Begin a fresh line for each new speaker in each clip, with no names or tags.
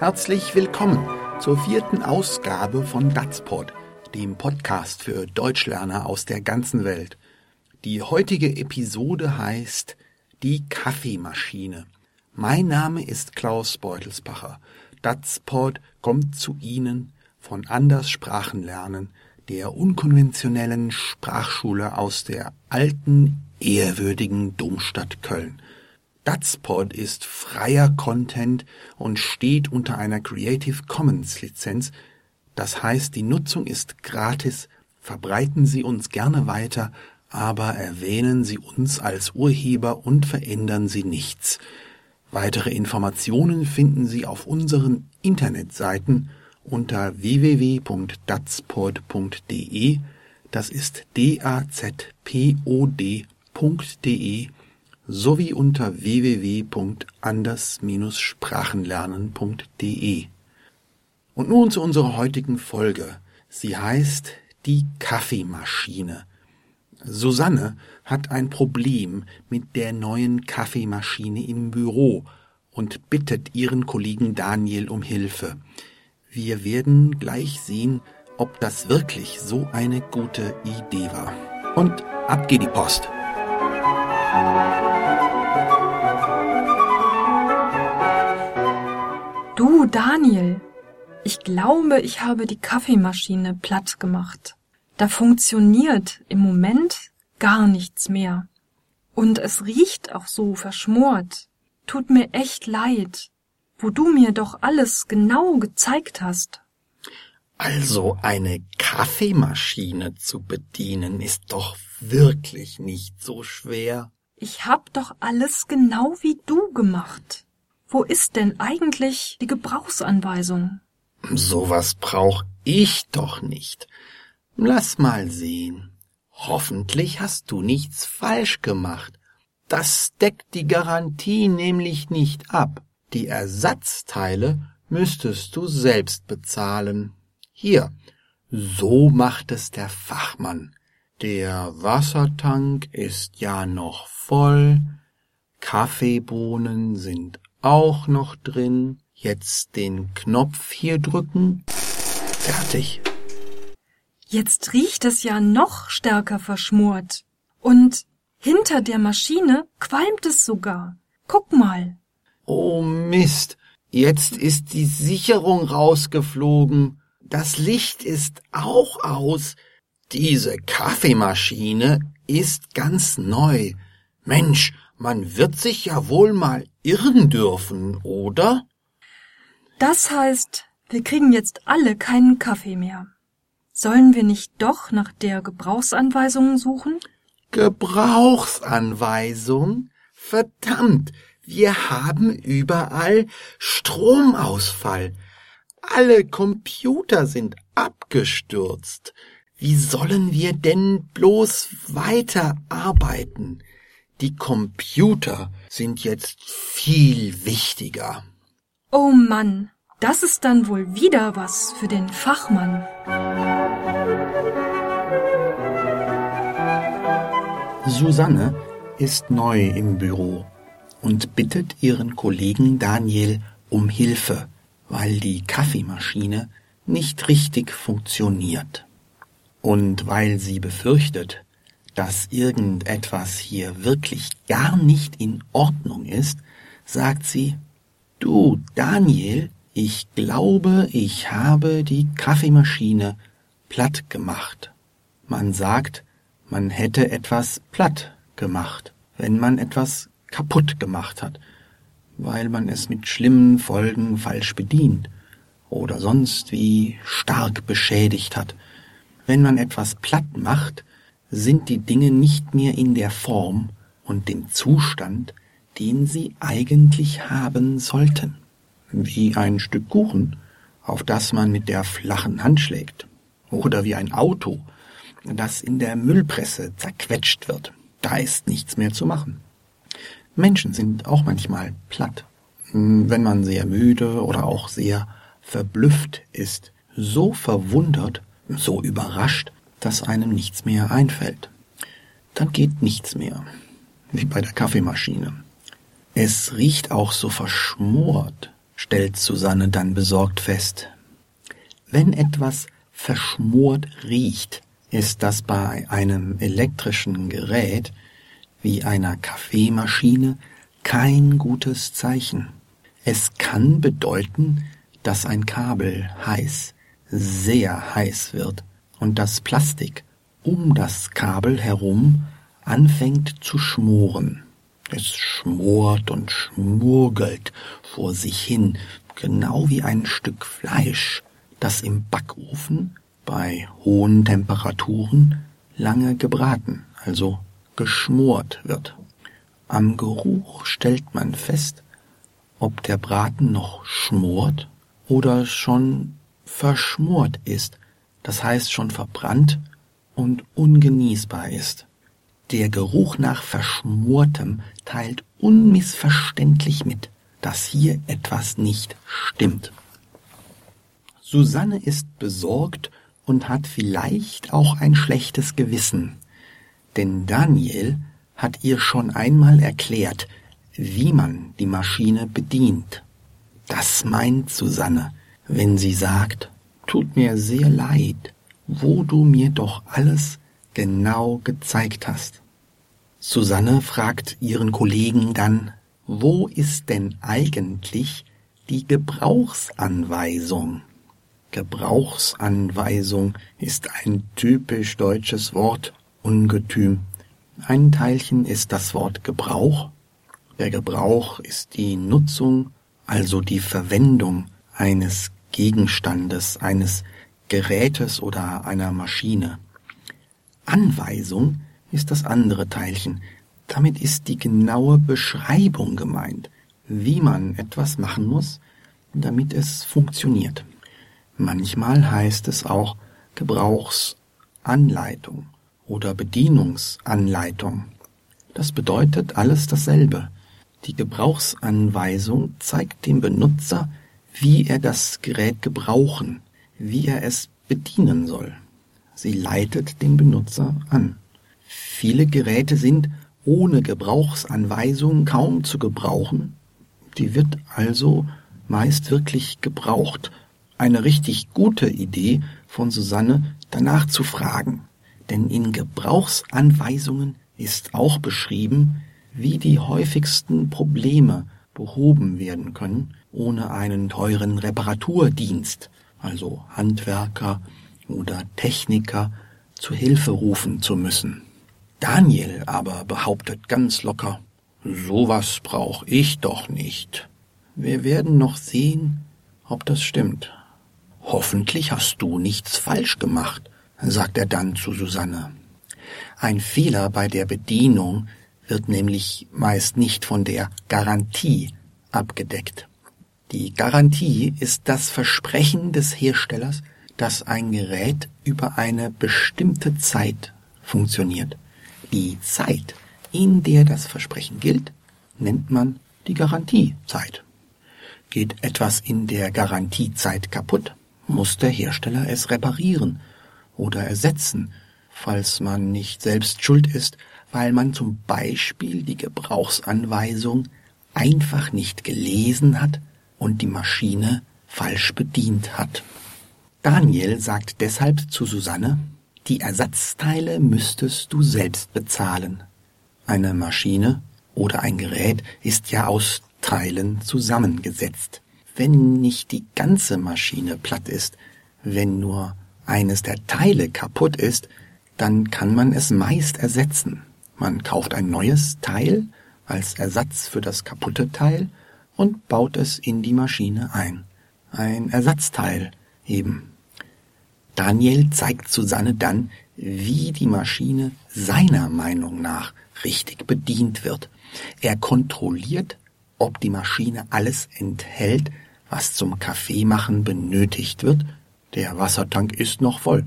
Herzlich willkommen zur vierten Ausgabe von Datspod, dem Podcast für Deutschlerner aus der ganzen Welt. Die heutige Episode heißt Die Kaffeemaschine. Mein Name ist Klaus Beutelsbacher. Datspod kommt zu Ihnen von Anders Sprachenlernen, der unkonventionellen Sprachschule aus der alten, ehrwürdigen Domstadt Köln. Datspod ist freier Content und steht unter einer Creative Commons Lizenz. Das heißt, die Nutzung ist gratis. Verbreiten Sie uns gerne weiter, aber erwähnen Sie uns als Urheber und verändern Sie nichts. Weitere Informationen finden Sie auf unseren Internetseiten unter www.datspod.de. Das ist d-a-z-p-o-d.de sowie unter www.anders-sprachenlernen.de. Und nun zu unserer heutigen Folge. Sie heißt die Kaffeemaschine. Susanne hat ein Problem mit der neuen Kaffeemaschine im Büro und bittet ihren Kollegen Daniel um Hilfe. Wir werden gleich sehen, ob das wirklich so eine gute Idee war. Und ab geht die Post.
Du, Daniel, ich glaube, ich habe die Kaffeemaschine platt gemacht. Da funktioniert im Moment gar nichts mehr. Und es riecht auch so verschmort. Tut mir echt leid wo du mir doch alles genau gezeigt hast.
Also eine Kaffeemaschine zu bedienen ist doch wirklich nicht so schwer.
Ich hab doch alles genau wie du gemacht. Wo ist denn eigentlich die Gebrauchsanweisung?
Sowas brauch ich doch nicht. Lass mal sehen. Hoffentlich hast du nichts falsch gemacht. Das deckt die Garantie nämlich nicht ab. Die Ersatzteile müsstest du selbst bezahlen. Hier, so macht es der Fachmann. Der Wassertank ist ja noch voll, Kaffeebohnen sind auch noch drin. Jetzt den Knopf hier drücken. Fertig.
Jetzt riecht es ja noch stärker verschmort. Und hinter der Maschine qualmt es sogar. Guck mal.
Oh Mist, jetzt ist die Sicherung rausgeflogen. Das Licht ist auch aus. Diese Kaffeemaschine ist ganz neu. Mensch, man wird sich ja wohl mal irren dürfen, oder?
Das heißt, wir kriegen jetzt alle keinen Kaffee mehr. Sollen wir nicht doch nach der Gebrauchsanweisung suchen?
Gebrauchsanweisung? Verdammt, wir haben überall Stromausfall. Alle Computer sind abgestürzt. Wie sollen wir denn bloß weiter arbeiten? Die Computer sind jetzt viel wichtiger.
Oh Mann, das ist dann wohl wieder was für den Fachmann.
Susanne ist neu im Büro und bittet ihren Kollegen Daniel um Hilfe, weil die Kaffeemaschine nicht richtig funktioniert. Und weil sie befürchtet, dass irgendetwas hier wirklich gar nicht in Ordnung ist, sagt sie, Du, Daniel, ich glaube, ich habe die Kaffeemaschine platt gemacht. Man sagt, man hätte etwas platt gemacht, wenn man etwas kaputt gemacht hat, weil man es mit schlimmen Folgen falsch bedient oder sonst wie stark beschädigt hat. Wenn man etwas platt macht, sind die Dinge nicht mehr in der Form und dem Zustand, den sie eigentlich haben sollten, wie ein Stück Kuchen, auf das man mit der flachen Hand schlägt, oder wie ein Auto, das in der Müllpresse zerquetscht wird. Da ist nichts mehr zu machen. Menschen sind auch manchmal platt, wenn man sehr müde oder auch sehr verblüfft ist, so verwundert, so überrascht, dass einem nichts mehr einfällt. Dann geht nichts mehr, wie bei der Kaffeemaschine. Es riecht auch so verschmort, stellt Susanne dann besorgt fest. Wenn etwas verschmort riecht, ist das bei einem elektrischen Gerät wie einer Kaffeemaschine kein gutes Zeichen. Es kann bedeuten, dass ein Kabel heiß, sehr heiß wird und das Plastik um das Kabel herum anfängt zu schmoren. Es schmort und schmurgelt vor sich hin, genau wie ein Stück Fleisch, das im Backofen bei hohen Temperaturen lange gebraten, also geschmort wird. Am Geruch stellt man fest, ob der Braten noch schmort oder schon verschmort ist, das heißt schon verbrannt und ungenießbar ist. Der Geruch nach Verschmortem teilt unmissverständlich mit, dass hier etwas nicht stimmt. Susanne ist besorgt und hat vielleicht auch ein schlechtes Gewissen, denn Daniel hat ihr schon einmal erklärt, wie man die Maschine bedient. Das meint Susanne, wenn sie sagt, tut mir sehr leid, wo du mir doch alles genau gezeigt hast. Susanne fragt ihren Kollegen dann, wo ist denn eigentlich die Gebrauchsanweisung? Gebrauchsanweisung ist ein typisch deutsches Wort, Ungetüm. Ein Teilchen ist das Wort Gebrauch. Der Gebrauch ist die Nutzung, also die Verwendung eines Gegenstandes, eines Gerätes oder einer Maschine. Anweisung ist das andere Teilchen. Damit ist die genaue Beschreibung gemeint, wie man etwas machen muss, damit es funktioniert. Manchmal heißt es auch Gebrauchsanleitung oder Bedienungsanleitung. Das bedeutet alles dasselbe. Die Gebrauchsanweisung zeigt dem Benutzer, wie er das Gerät gebrauchen, wie er es bedienen soll. Sie leitet den Benutzer an. Viele Geräte sind ohne Gebrauchsanweisung kaum zu gebrauchen. Die wird also meist wirklich gebraucht eine richtig gute Idee von Susanne, danach zu fragen. Denn in Gebrauchsanweisungen ist auch beschrieben, wie die häufigsten Probleme behoben werden können, ohne einen teuren Reparaturdienst, also Handwerker oder Techniker, zu Hilfe rufen zu müssen. Daniel aber behauptet ganz locker, sowas brauch ich doch nicht. Wir werden noch sehen, ob das stimmt. Hoffentlich hast du nichts falsch gemacht, sagt er dann zu Susanne. Ein Fehler bei der Bedienung wird nämlich meist nicht von der Garantie abgedeckt. Die Garantie ist das Versprechen des Herstellers, dass ein Gerät über eine bestimmte Zeit funktioniert. Die Zeit, in der das Versprechen gilt, nennt man die Garantiezeit. Geht etwas in der Garantiezeit kaputt, muss der Hersteller es reparieren oder ersetzen, falls man nicht selbst schuld ist, weil man zum Beispiel die Gebrauchsanweisung einfach nicht gelesen hat und die Maschine falsch bedient hat. Daniel sagt deshalb zu Susanne, die Ersatzteile müsstest du selbst bezahlen. Eine Maschine oder ein Gerät ist ja aus Teilen zusammengesetzt wenn nicht die ganze Maschine platt ist, wenn nur eines der Teile kaputt ist, dann kann man es meist ersetzen. Man kauft ein neues Teil als Ersatz für das kaputte Teil und baut es in die Maschine ein. Ein Ersatzteil eben. Daniel zeigt Susanne dann, wie die Maschine seiner Meinung nach richtig bedient wird. Er kontrolliert, ob die Maschine alles enthält, was zum Kaffeemachen benötigt wird, der Wassertank ist noch voll,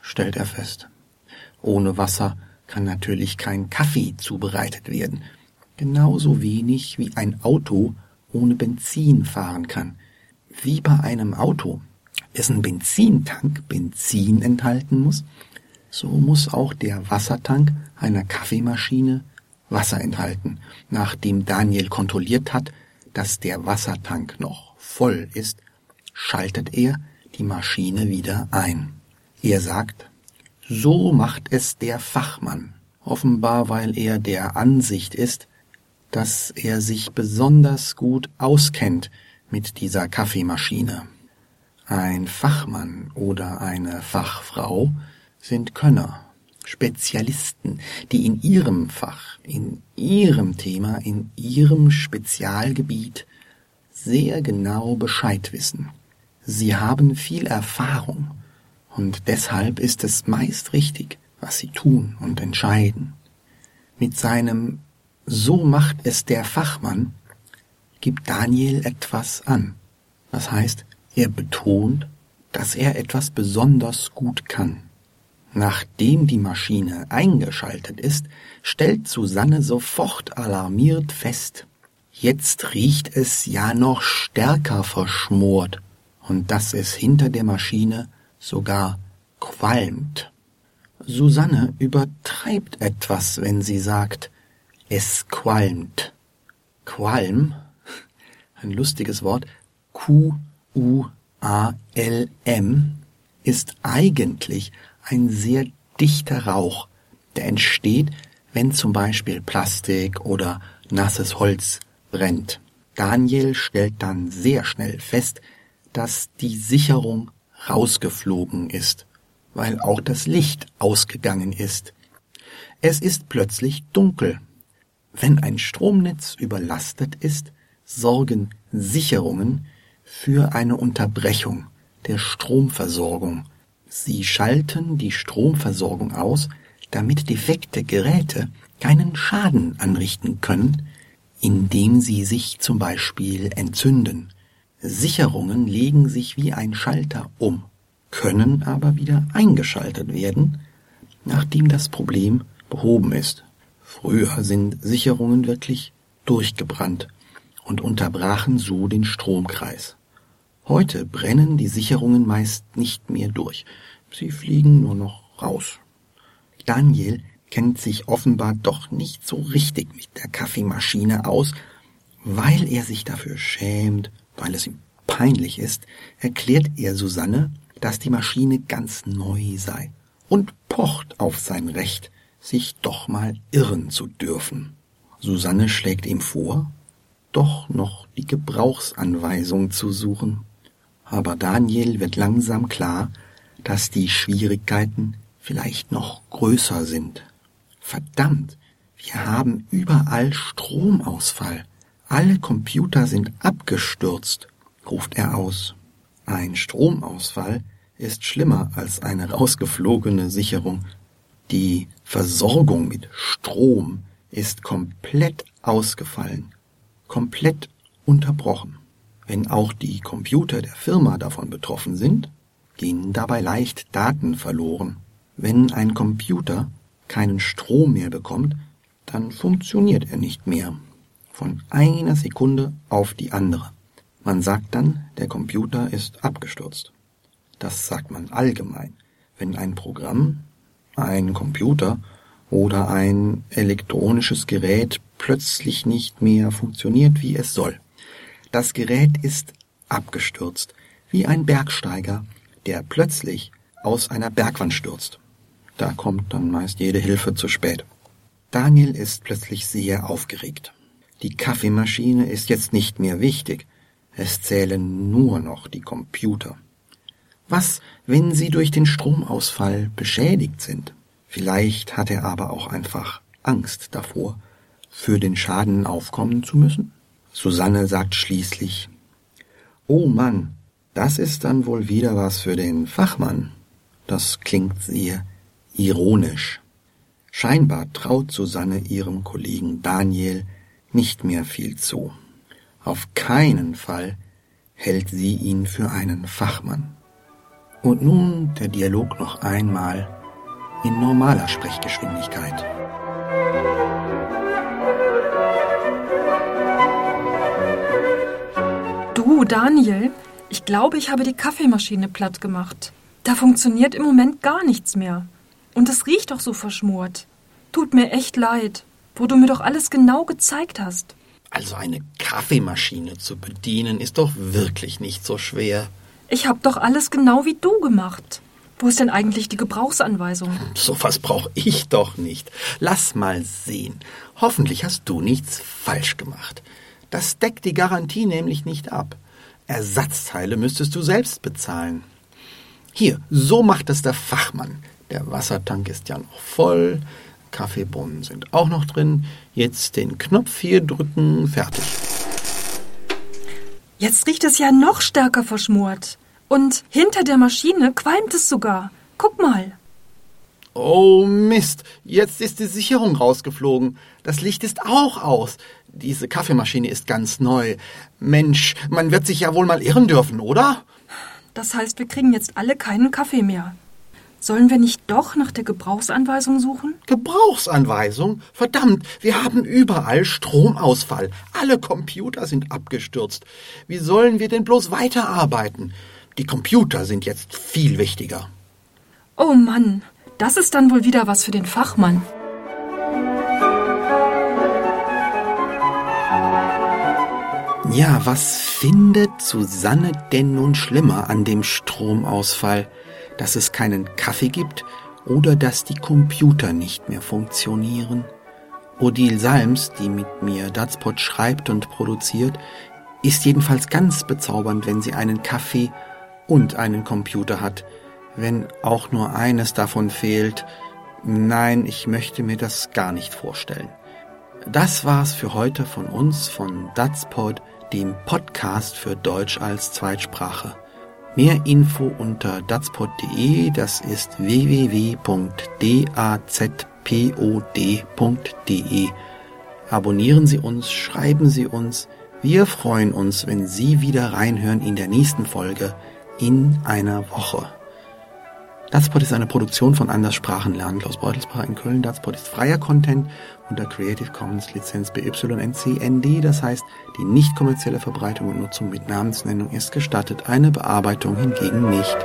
stellt er fest. Ohne Wasser kann natürlich kein Kaffee zubereitet werden, genauso wenig wie ein Auto ohne Benzin fahren kann. Wie bei einem Auto, dessen Benzintank Benzin enthalten muss, so muss auch der Wassertank einer Kaffeemaschine Wasser enthalten, nachdem Daniel kontrolliert hat, dass der Wassertank noch voll ist, schaltet er die Maschine wieder ein. Er sagt, so macht es der Fachmann, offenbar weil er der Ansicht ist, dass er sich besonders gut auskennt mit dieser Kaffeemaschine. Ein Fachmann oder eine Fachfrau sind Könner, Spezialisten, die in ihrem Fach, in ihrem Thema, in ihrem Spezialgebiet sehr genau Bescheid wissen. Sie haben viel Erfahrung und deshalb ist es meist richtig, was sie tun und entscheiden. Mit seinem So macht es der Fachmann gibt Daniel etwas an. Das heißt, er betont, dass er etwas besonders gut kann. Nachdem die Maschine eingeschaltet ist, stellt Susanne sofort alarmiert fest, jetzt riecht es ja noch stärker verschmort und dass es hinter der Maschine sogar qualmt. Susanne übertreibt etwas, wenn sie sagt, es qualmt. Qualm, ein lustiges Wort, Q-U-A-L-M, ist eigentlich ein sehr dichter Rauch, der entsteht, wenn zum Beispiel Plastik oder nasses Holz brennt. Daniel stellt dann sehr schnell fest, dass die Sicherung rausgeflogen ist, weil auch das Licht ausgegangen ist. Es ist plötzlich dunkel. Wenn ein Stromnetz überlastet ist, sorgen Sicherungen für eine Unterbrechung der Stromversorgung Sie schalten die Stromversorgung aus, damit defekte Geräte keinen Schaden anrichten können, indem sie sich zum Beispiel entzünden. Sicherungen legen sich wie ein Schalter um, können aber wieder eingeschaltet werden, nachdem das Problem behoben ist. Früher sind Sicherungen wirklich durchgebrannt und unterbrachen so den Stromkreis. Heute brennen die Sicherungen meist nicht mehr durch. Sie fliegen nur noch raus. Daniel kennt sich offenbar doch nicht so richtig mit der Kaffeemaschine aus, weil er sich dafür schämt, weil es ihm peinlich ist, erklärt er Susanne, dass die Maschine ganz neu sei und pocht auf sein Recht, sich doch mal irren zu dürfen. Susanne schlägt ihm vor, doch noch die Gebrauchsanweisung zu suchen aber Daniel wird langsam klar, dass die Schwierigkeiten vielleicht noch größer sind. Verdammt, wir haben überall Stromausfall. Alle Computer sind abgestürzt, ruft er aus. Ein Stromausfall ist schlimmer als eine rausgeflogene Sicherung. Die Versorgung mit Strom ist komplett ausgefallen, komplett unterbrochen. Wenn auch die Computer der Firma davon betroffen sind, gehen dabei leicht Daten verloren. Wenn ein Computer keinen Strom mehr bekommt, dann funktioniert er nicht mehr. Von einer Sekunde auf die andere. Man sagt dann, der Computer ist abgestürzt. Das sagt man allgemein, wenn ein Programm, ein Computer oder ein elektronisches Gerät plötzlich nicht mehr funktioniert, wie es soll. Das Gerät ist abgestürzt, wie ein Bergsteiger, der plötzlich aus einer Bergwand stürzt. Da kommt dann meist jede Hilfe zu spät. Daniel ist plötzlich sehr aufgeregt. Die Kaffeemaschine ist jetzt nicht mehr wichtig. Es zählen nur noch die Computer. Was, wenn sie durch den Stromausfall beschädigt sind? Vielleicht hat er aber auch einfach Angst davor, für den Schaden aufkommen zu müssen? Susanne sagt schließlich Oh Mann, das ist dann wohl wieder was für den Fachmann. Das klingt sehr ironisch. Scheinbar traut Susanne ihrem Kollegen Daniel nicht mehr viel zu. Auf keinen Fall hält sie ihn für einen Fachmann. Und nun der Dialog noch einmal in normaler Sprechgeschwindigkeit.
Du, Daniel, ich glaube, ich habe die Kaffeemaschine platt gemacht. Da funktioniert im Moment gar nichts mehr. Und es riecht doch so verschmort. Tut mir echt leid, wo du mir doch alles genau gezeigt hast.
Also eine Kaffeemaschine zu bedienen ist doch wirklich nicht so schwer.
Ich hab doch alles genau wie du gemacht. Wo ist denn eigentlich die Gebrauchsanweisung?
So was brauch ich doch nicht. Lass mal sehen. Hoffentlich hast du nichts falsch gemacht. Das deckt die Garantie nämlich nicht ab. Ersatzteile müsstest du selbst bezahlen. Hier, so macht es der Fachmann. Der Wassertank ist ja noch voll, Kaffeebohnen sind auch noch drin. Jetzt den Knopf hier drücken, fertig.
Jetzt riecht es ja noch stärker verschmort. Und hinter der Maschine qualmt es sogar. Guck mal.
Oh Mist, jetzt ist die Sicherung rausgeflogen. Das Licht ist auch aus. Diese Kaffeemaschine ist ganz neu. Mensch, man wird sich ja wohl mal irren dürfen, oder?
Das heißt, wir kriegen jetzt alle keinen Kaffee mehr. Sollen wir nicht doch nach der Gebrauchsanweisung suchen?
Gebrauchsanweisung? Verdammt, wir haben überall Stromausfall. Alle Computer sind abgestürzt. Wie sollen wir denn bloß weiterarbeiten? Die Computer sind jetzt viel wichtiger.
Oh Mann, das ist dann wohl wieder was für den Fachmann.
Ja, was findet Susanne denn nun schlimmer an dem Stromausfall? Dass es keinen Kaffee gibt oder dass die Computer nicht mehr funktionieren? Odile Salms, die mit mir Datspot schreibt und produziert, ist jedenfalls ganz bezaubernd, wenn sie einen Kaffee und einen Computer hat. Wenn auch nur eines davon fehlt, nein, ich möchte mir das gar nicht vorstellen. Das war's für heute von uns, von Datspod, dem Podcast für Deutsch als Zweitsprache. Mehr Info unter datspod.de, das ist www.dazpod.de. Abonnieren Sie uns, schreiben Sie uns. Wir freuen uns, wenn Sie wieder reinhören in der nächsten Folge in einer Woche. Datspot ist eine Produktion von Anders Sprachenlernen Klaus Beutelsbacher in Köln. Datspot ist freier Content unter Creative Commons Lizenz BYNCND, das heißt, die nicht kommerzielle Verbreitung und Nutzung mit Namensnennung ist gestattet, eine Bearbeitung hingegen nicht.